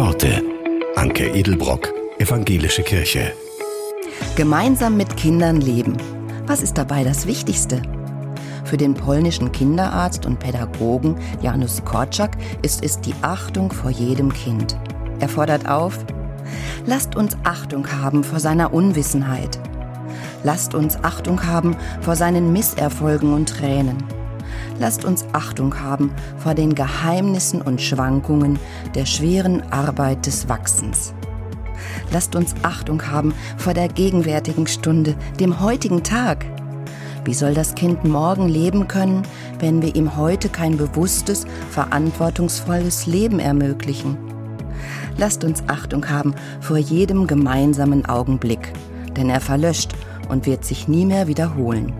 Worte. Anke Edelbrock, Evangelische Kirche. Gemeinsam mit Kindern leben. Was ist dabei das Wichtigste? Für den polnischen Kinderarzt und Pädagogen Janusz Korczak ist es die Achtung vor jedem Kind. Er fordert auf, lasst uns Achtung haben vor seiner Unwissenheit. Lasst uns Achtung haben vor seinen Misserfolgen und Tränen. Lasst uns Achtung haben vor den Geheimnissen und Schwankungen der schweren Arbeit des Wachsens. Lasst uns Achtung haben vor der gegenwärtigen Stunde, dem heutigen Tag. Wie soll das Kind morgen leben können, wenn wir ihm heute kein bewusstes, verantwortungsvolles Leben ermöglichen? Lasst uns Achtung haben vor jedem gemeinsamen Augenblick, denn er verlöscht und wird sich nie mehr wiederholen.